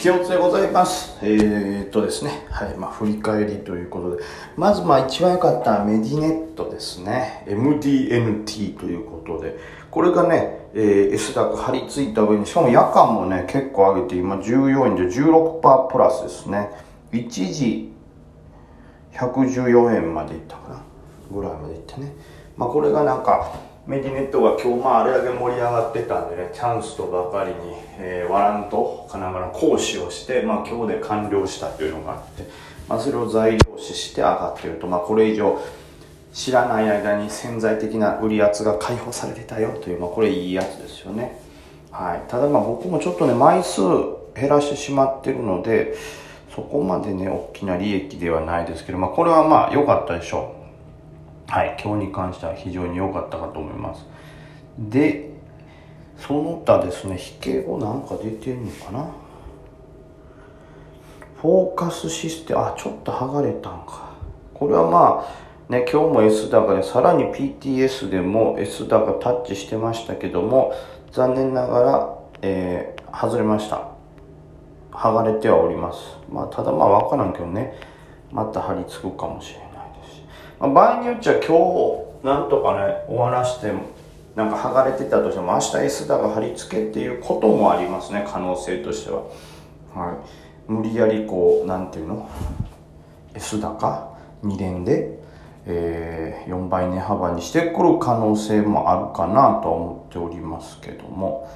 引き落ちでございます。えー、っとですね、はい、まあ、振り返りということで、まず、まあ、一番良かったメディネットですね。MDNT ということで、これがね、えー、S 高張り付いた上に、しかも夜間もね、結構上げて、今14円で16%プラスですね。一時、114円までいったかなぐらいまでいってね。まあ、これがなんか、メディネットが今日まああれだけ盛り上がってたんでね、チャンスとばかりに、えー、ワラントかなんかの講師をして、まあ今日で完了したというのがあって、まあそれを材料視して上がってると、まあこれ以上知らない間に潜在的な売り圧が解放されてたよという、まあこれいいやつですよね。はい。ただまあ僕もちょっとね、枚数減らしてしまってるので、そこまでね、大きな利益ではないですけど、まあこれはまあ良かったでしょう。はい、今日に関しては非常に良かったかと思います。で、その他ですね、引け後なんか出てんのかな？フォーカスシステム、あ、ちょっと剥がれたんか。これはまあ、ね、今日も S 高で、さらに PTS でも S 高タッチしてましたけども、残念ながら、えー、外れました。剥がれてはおります。まあ、ただまあわからんけどね、また張り付くかもしれない。まあ、場合によっちゃ今日なんとかね終わらしてなんか剥がれてたとしても明日 S だが貼り付けっていうこともありますね可能性としては。はい。無理やりこうなんていうの？S 高2連で、えー、4倍値幅にしてくる可能性もあるかなと思っておりますけども、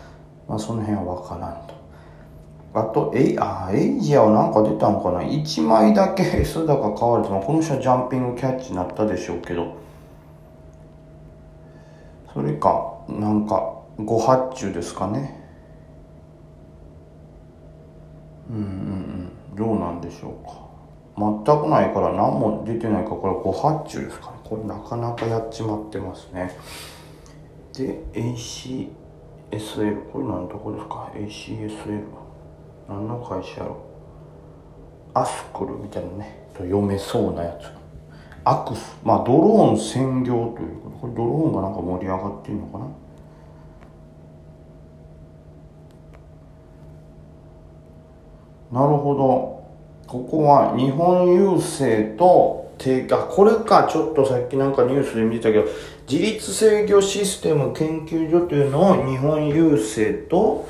まあ、その辺は分からんと。あと、えあ、エイジアはなんか出たんかな ?1 枚だけ S 高買われても、この人はジャンピングキャッチになったでしょうけど、それか、なんか、ご発注ですかね。うんうんうん、どうなんでしょうか。全くないから何も出てないから、これご発注ですかね。これなかなかやっちまってますね。で、ACSL、これ何のとこですか ?ACSL。何の会社やろ。アスクルみたいなね。読めそうなやつ。アクス。まあドローン専業というこれドローンがなんか盛り上がってんのかな。なるほど。ここは日本郵政と提あこれか。ちょっとさっきなんかニュースで見てたけど自立制御システム研究所というのを日本郵政と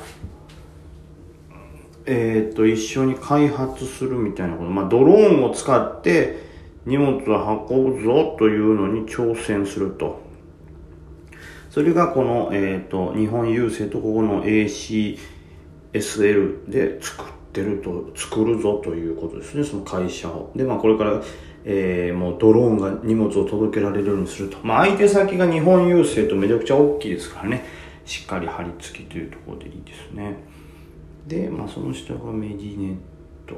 えっ、ー、と、一緒に開発するみたいなこと。まあ、ドローンを使って荷物を運ぶぞというのに挑戦すると。それがこの、えっ、ー、と、日本郵政とここの ACSL で作ってると、作るぞということですね、その会社を。で、まあ、これから、えー、もうドローンが荷物を届けられるようにすると。まあ、相手先が日本郵政とめちゃくちゃ大きいですからね。しっかり貼り付きというところでいいですね。で、まあ、その下がメディネット。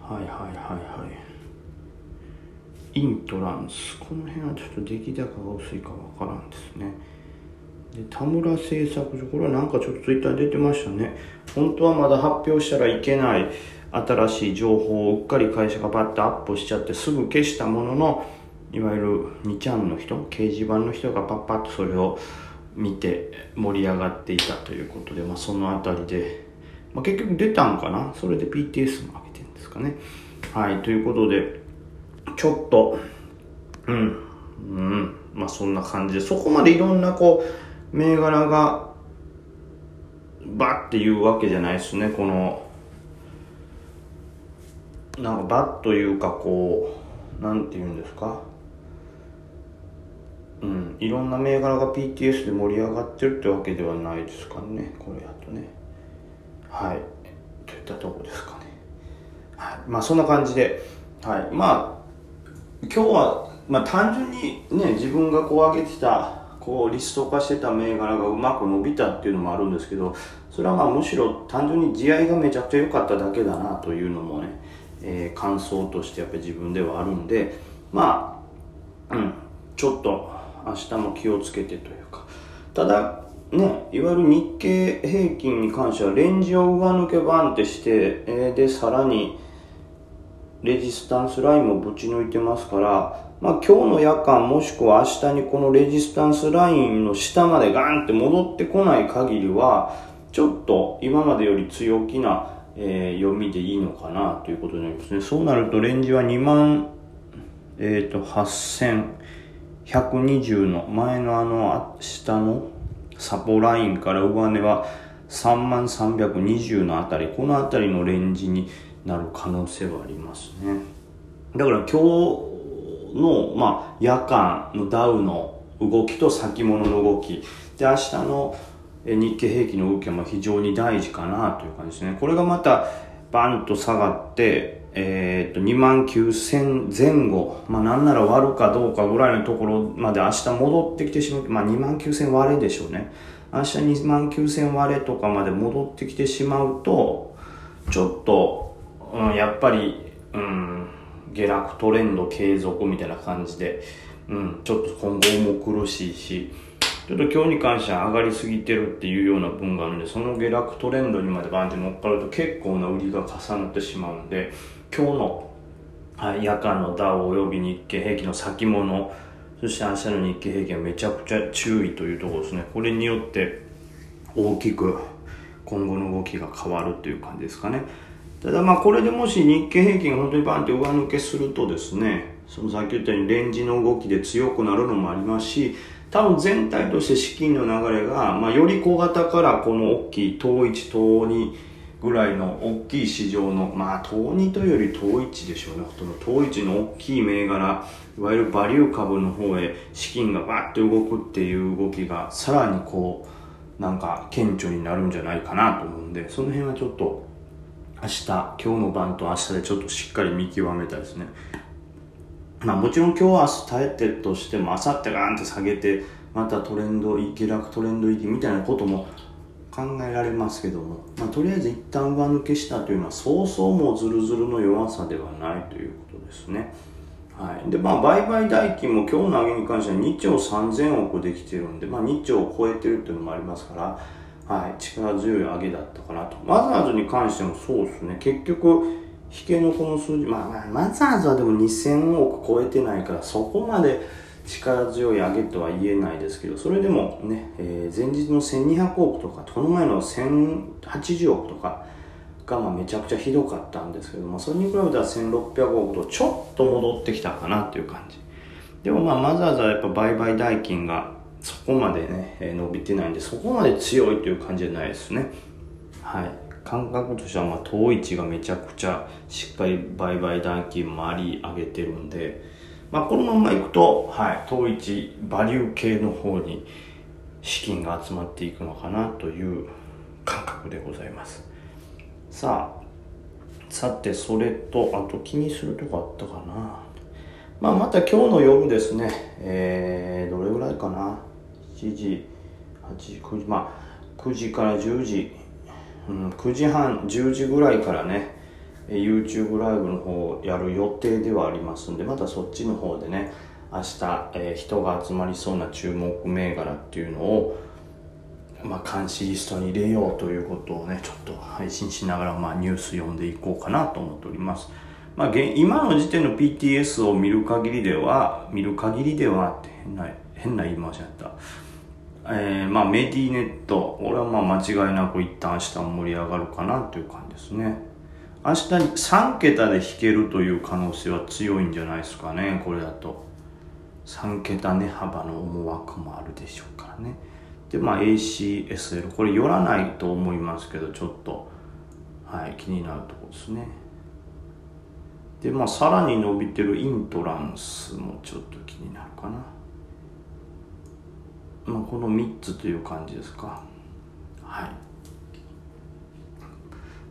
はいはいはいはい。イントランス。この辺はちょっと出来高が薄いかわからんですね。で田村製作所。これはなんかちょっとツイッター出てましたね。本当はまだ発表したらいけない。新しい情報をうっかり会社がバッとアップしちゃってすぐ消したもののいわゆる2ちゃんの人掲示板の人がパッパッとそれを見て盛り上がっていたということで、まあ、その辺りで、まあ、結局出たんかな？それで BTS も上げてるんですかね。はいということでちょっとうんうんまあそんな感じでそこまでいろんなこう銘柄がバッていうわけじゃないですね。このなんかバッというかこうなんて言うんですか？うん、いろんな銘柄が PTS で盛り上がってるってわけではないですかね。これやとね。はい。といったとこですかね。はい。まあそんな感じで。はい。まあ今日はまあ単純にね自分がこう上げてたこうリスト化してた銘柄がうまく伸びたっていうのもあるんですけどそれはまあむしろ単純に地合いがめちゃくちゃ良かっただけだなというのもね、えー、感想としてやっぱり自分ではあるんでまあうん。ちょっと明日も気をつけてというかただねいわゆる日経平均に関してはレンジを上抜けバンってして、えー、でさらにレジスタンスラインもぶち抜いてますから、まあ、今日の夜間もしくは明日にこのレジスタンスラインの下までガンって戻ってこない限りはちょっと今までより強気な、えー、読みでいいのかなということになりますね。そうなるとレンジは2万、えっ、ー、と、120の前のあの下のサポラインから上値は3万320のあたり、このあたりのレンジになる可能性はありますね。だから今日の、まあ、夜間のダウの動きと先物の動き、で、明日の日経平均の動きは非常に大事かなという感じですね。これがまたバンと下がって、えー、っと、2万9000前後、まあなんなら割るかどうかぐらいのところまで明日戻ってきてしまう。まあ2万9000割れでしょうね。明日2万9000割れとかまで戻ってきてしまうと、ちょっと、うん、やっぱり、うん、下落トレンド継続みたいな感じで、うん、ちょっと今後も苦しいし、ちょっと今日に関しては上がりすぎてるっていうような分があるんで、その下落トレンドにまでバンって乗っかると結構な売りが重なってしまうんで、今日の、はい、夜間のダウ及び日経平均の先物、そして明日の日経平均はめちゃくちゃ注意というところですね。これによって大きく今後の動きが変わるという感じですかね。ただまあこれでもし日経平均が本当にバンって上抜けするとですね、そのさっき言ったようにレンジの動きで強くなるのもありますし、多分全体として資金の流れが、まあ、より小型からこの大きい統一統二ぐらいの大きい市場のまあ統二というより統一でしょうね。ほとんど統一の大きい銘柄いわゆるバリュー株の方へ資金がバッと動くっていう動きがさらにこうなんか顕著になるんじゃないかなと思うんでその辺はちょっと明日今日の晩と明日でちょっとしっかり見極めたいですね。まあもちろん今日明日耐えてとしても、明後日ガーンって下げて、またトレンド、下落トレンド入りみたいなことも考えられますけども、まあ、とりあえず一旦上抜けしたというのは、そうそうもうズルズルの弱さではないということですね。はい。で、まあ、売買代金も今日の上げに関しては2兆3000億できてるんで、まあ、2兆を超えてるっていうのもありますから、はい、力強い上げだったかなと。マザーズに関してもそうですね。結局、引けのこの数字、まあまあ、マザーズはでも2000億超えてないから、そこまで力強い上げとは言えないですけど、それでもね、えー、前日の1200億とか、この前の1080億とかがまあめちゃくちゃひどかったんですけども、それに比べたら1600億とちょっと戻ってきたかなっていう感じ。でもまあマザーズはやっぱ売買代金がそこまでね、えー、伸びてないんで、そこまで強いという感じじゃないですね。はい。感覚としてはまあ統一がめちゃくちゃしっかり売買代金回り上げてるんで、まあ、このままいくと、はい、統一バリュー系の方に資金が集まっていくのかなという感覚でございます。さあさてそれとあと気にするとこあったかな。まあまた今日の夜ですね。えー、どれぐらいかな。7時8時9時まあ9時から10時。うん、9時半10時ぐらいからね YouTube ライブの方やる予定ではありますんでまたそっちの方でね明日、えー、人が集まりそうな注目銘柄っていうのをまあ、監視リストに入れようということをね、ちょっと配信しながら、まあ、ニュース読んでいこうかなと思っております。まあ、今の時点の PTS を見る限りでは、見る限りではって変な、変な言い回しだった。えー、まあメディネット、俺はまあ間違いなく一旦明日盛り上がるかなという感じですね。明日に3桁で引けるという可能性は強いんじゃないですかね、これだと。3桁値幅の思惑もあるでしょうからね。で、まあ ACSL、これ寄らないと思いますけど、ちょっと、はい、気になるところですね。で、まあさらに伸びてるイントランスもちょっと気になるかな。まあ、この3つという感じですかはい、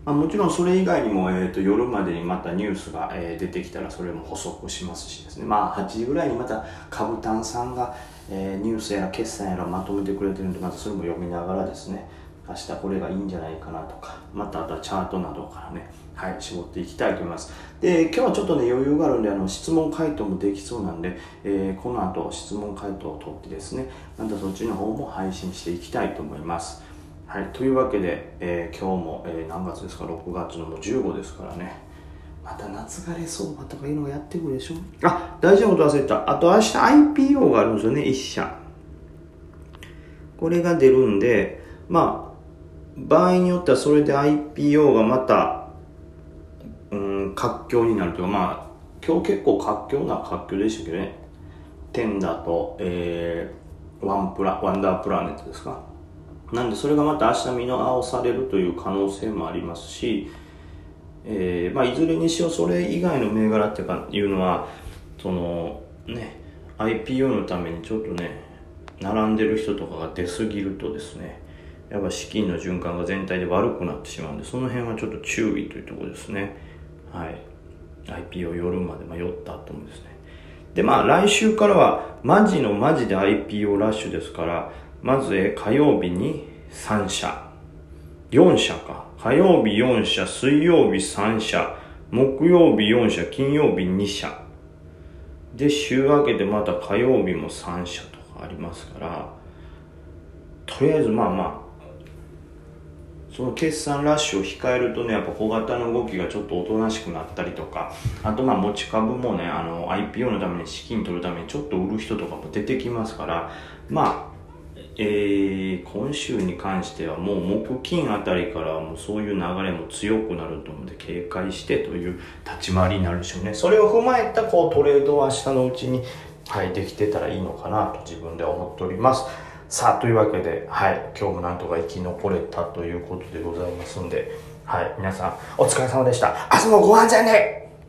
まあ、もちろんそれ以外にも、えーと、夜までにまたニュースが、えー、出てきたらそれも補足しますしですねまあ8時ぐらいにまた株単さんが、えー、ニュースや決算やらまとめてくれてるんでまたそれも読みながらですね明日これがいいんじゃないかなとかまたあとはチャートなどからねはい、絞っていきたいと思います。で、今日はちょっとね、余裕があるんで、あの、質問回答もできそうなんで、えー、この後、質問回答を取ってですね、またそっちの方も配信していきたいと思います。はい、というわけで、えー、今日も、えー、何月ですか、6月のもう15ですからね、また夏枯れ相場とかいうのがやってくるでしょ？あ、大事なこと忘れた。あと明日 IPO があるんですよね、1社。これが出るんで、まあ、場合によってはそれで IPO がまた、うん、活況になるというか、まあ、今日結構活況な活況でしたけどね。テンダと、えー、ワンプラ、ワンダープラネットですか？なんでそれがまた明日見直されるという可能性もありますし、えーまあ、いずれにしろそれ以外の銘柄っていうかいうのはそのね IPO のためにちょっとね並んでる人とかが出過ぎるとですねやっぱ資金の循環が全体で悪くなってしまうんでその辺はちょっと注意というところですね。はい。IPO 夜まで迷った後もですね。でまあ来週からはマジのマジで IPO ラッシュですからまず火曜日に3社。4社か。火曜日4社水曜日3社。木曜日4社金曜日2社。で週明けてまた火曜日も3社とかありますから。とりあえずまあまあその決算ラッシュを控えるとねやっぱ小型の動きがちょっとおとなしくなったりとか。あとまあ持ち株もねあの IPO のために資金取るためにちょっと売る人とかも出てきますから。まあえー、今週に関してはもう木金あたりからもうそういう流れも強くなると思うんで警戒してという立ち回りになるでしょうね。それを踏まえたこうトレードは明日のうちに、はい、できてたらいいのかなと自分では思っております。さあというわけで、はい、今日もなんとか生き残れたということでございますんで、はい、皆さんお疲れ様でした。明日もご安全で